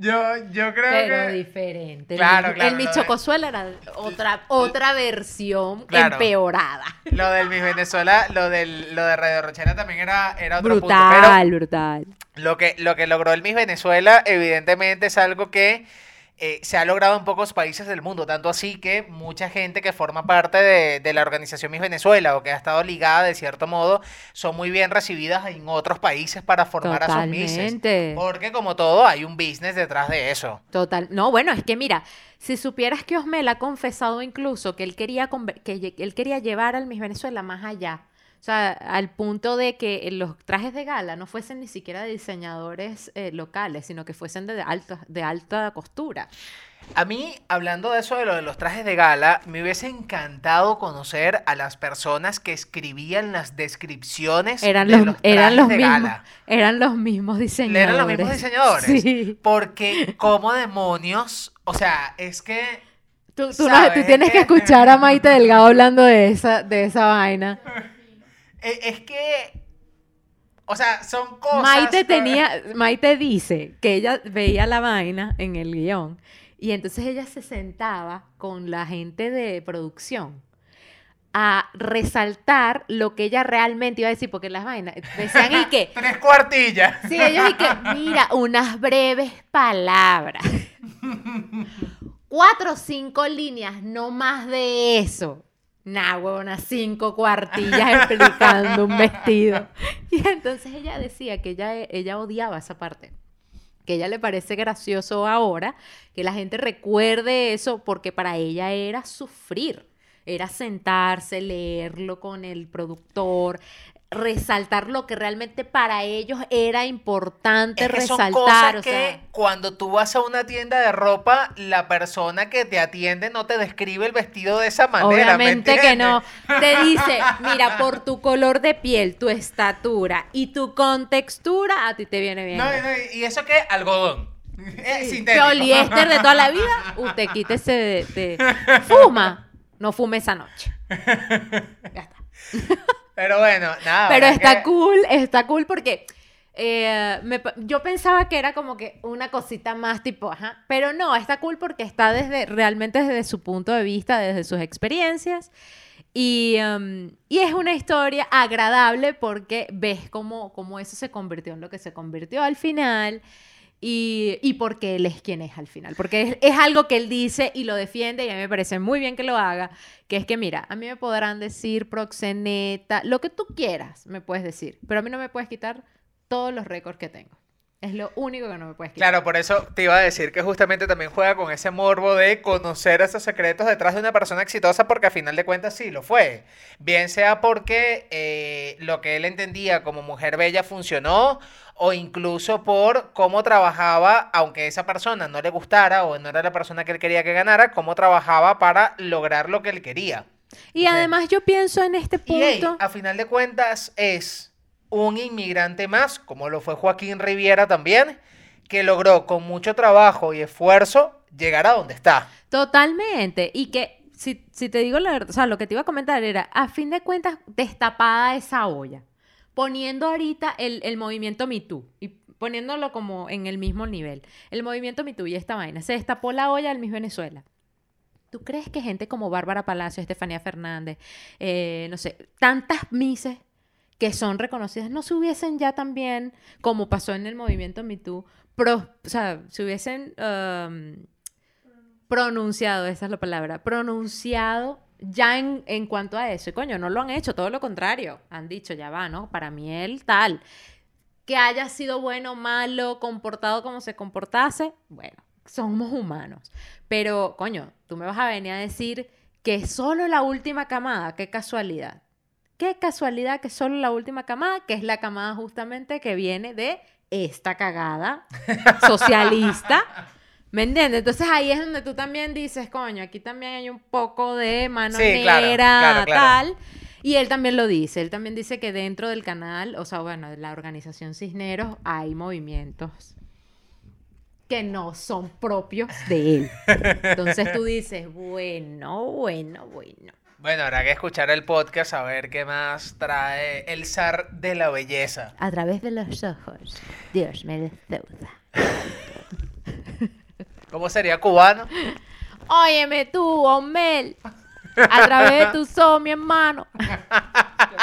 Yo, yo creo Pero que... diferente. Claro, el, claro, el lo de- Michocozuela era otra, otra versión Claro. empeorada. Lo del Miss Venezuela, lo del lo de Radio Rochena también era, era otro punto. Pero Brutal, brutal. Lo que, lo que logró el Miss Venezuela, evidentemente, es algo que eh, se ha logrado en pocos países del mundo, tanto así que mucha gente que forma parte de, de la organización Miss Venezuela o que ha estado ligada de cierto modo, son muy bien recibidas en otros países para formar a sus misses. Porque como todo, hay un business detrás de eso. Total. No, bueno, es que mira, si supieras que Osmel ha confesado incluso que él quería, que él quería llevar al Miss Venezuela más allá. O sea, al punto de que los trajes de gala no fuesen ni siquiera de diseñadores eh, locales, sino que fuesen de alta, de alta costura. A mí, hablando de eso de lo de los trajes de gala, me hubiese encantado conocer a las personas que escribían las descripciones Eran de los, los eran trajes los de mismos, gala. eran los mismos diseñadores. ¿Eran los mismos diseñadores? Sí. Porque, como demonios? O sea, es que. Tú, tú, no- tú Es tienes que que- escuchar a Maite Delgado hablando de esa, de esa vaina. e- Es que. O sea, son cosas. Maite tenía, Maite dice que ella veía la vaina en el guion y entonces ella se sentaba con la gente de producción a resaltar lo que ella realmente iba a decir, porque las vainas decían y que, Tres cuartillas. sí, ellos y que, mira, unas breves palabras. Cuatro o cinco líneas, no más de eso. Nah, huevona, cinco cuartillas explicando un vestido. Y entonces ella decía que ella, ella odiaba esa parte. Que ella le parece gracioso ahora que la gente recuerde eso porque para ella era sufrir. Era sentarse, leerlo con el productor, resaltar lo que realmente para ellos era importante Es que son resaltar. cosas o que cuando tú vas a una tienda de ropa, la persona que te atiende no te describe el vestido de esa manera. ¿me Obviamente que no. Te dice, mira, por tu color de piel, tu estatura y tu contextura, a ti te viene bien. No, no, y eso que algodón. Sí. Poliéster de toda la vida, usted quítese de, de- Fuma, no fume esa noche. Ya está. Pero bueno, nada. Pero ¿verdad está que- cool, está cool porque eh, me yo pensaba que era como que una cosita más tipo, ajá, pero no, está cool porque está desde, realmente desde su punto de vista, desde sus experiencias. Y, um, y es una historia agradable porque ves cómo, cómo eso se convirtió en lo que se convirtió al final y, y porque él es quien es al final. Porque es, es algo que él dice y lo defiende y a mí me parece muy bien que lo haga, que es que mira, a mí me podrán decir proxeneta, lo que tú quieras me puedes decir, pero a mí no me puedes quitar todos los récords que tengo. Es lo único que no me puedes quitar. Claro, por eso te iba a decir que justamente también juega con ese morbo de conocer esos secretos detrás de una persona exitosa, porque a final de cuentas sí lo fue. Bien sea porque eh, lo que él entendía como mujer bella funcionó, o incluso por cómo trabajaba, aunque esa persona no le gustara o no era la persona que él quería que ganara, cómo trabajaba para lograr lo que él quería. Y además yo pienso en este Y hey, punto... a final de cuentas es un inmigrante más, como lo fue Joaquín Riviera también, que logró con mucho trabajo y esfuerzo llegar a donde está. Totalmente. Y que, si, te digo la verdad, o sea, lo que te iba a comentar era, a fin de cuentas, destapada esa olla, poniendo ahorita el, el movimiento Me Too y poniéndolo como en el mismo nivel. El movimiento Me Too y esta vaina. Se destapó la olla del Miss Venezuela. ¿Tú crees que gente como Bárbara Palacio, Estefanía Fernández, eh, no sé, tantas mises que son reconocidas, no se hubiesen ya también, como pasó en el movimiento Me Too, pro- o sea, se hubiesen um, pronunciado, esa es la palabra, pronunciado ya en, en cuanto a eso. Y coño, no lo han hecho, todo lo contrario. Han dicho, ya va, ¿no? Para mí él tal. Que haya sido bueno, malo, comportado como se comportase, bueno, somos humanos. Pero, coño, tú me vas a venir a decir que solo la última camada, qué casualidad. Qué casualidad que solo la última camada, que es la camada justamente que viene de esta cagada socialista. ¿Me entiendes? Entonces ahí es donde tú también dices, coño, aquí también hay un poco de mano Sí, claro, negra, claro, claro. tal. Y él también lo dice, él también dice que dentro del canal, o sea, bueno, de la organización Cisneros, hay movimientos que no son propios de él. Entonces tú dices, bueno, bueno, bueno. Bueno, habrá que escuchar el podcast a ver qué más trae el zar de la belleza. A través de los ojos, Dios me desdeuda. ¿Cómo sería cubano? Óyeme tú, Omel, a través de tus ojos, mi hermano.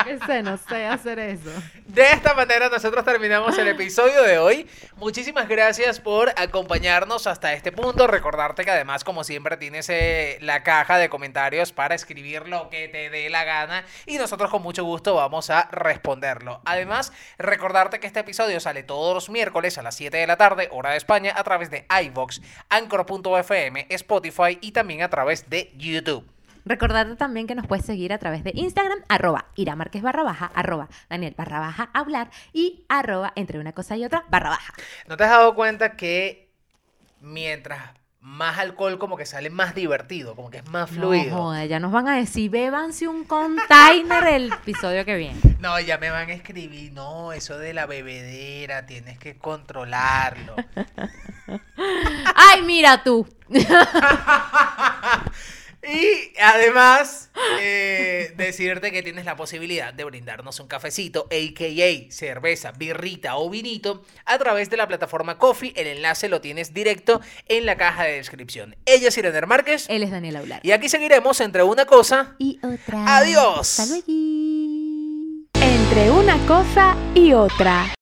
qué sé, no sé hacer eso. De esta manera nosotros terminamos el episodio de hoy. Muchísimas gracias por acompañarnos hasta este punto. Recordarte que además, como siempre, tienes eh, la caja de comentarios para escribir lo que te dé la gana y nosotros con mucho gusto vamos a responderlo. Además, recordarte que este episodio sale todos los miércoles a las 7 de la tarde, hora de España, a través de iVox, Anchor.fm, Spotify y también a través de YouTube. Recordarte también que nos puedes seguir a través de Instagram, arroba Ira Márquez barra baja, arroba Daniel barra baja hablar y arroba entre una cosa y otra barra baja. ¿No te has dado cuenta que mientras más alcohol como que sale más divertido, como que es más fluido? No, ya nos van a decir, bébanse un container el episodio que viene. No, ya me van a escribir, no, eso de la bebedera, tienes que controlarlo. Ay, mira tú. Y además, eh, decirte que tienes la posibilidad de brindarnos un cafecito, a.k.a. cerveza, birrita o vinito, a través de la plataforma Coffee. El enlace lo tienes directo en la caja de descripción. Ella es Irene Márquez. Él es Daniel Aular. Y aquí seguiremos entre una cosa Y otra. Adiós. Hasta luego. Entre una cosa y otra.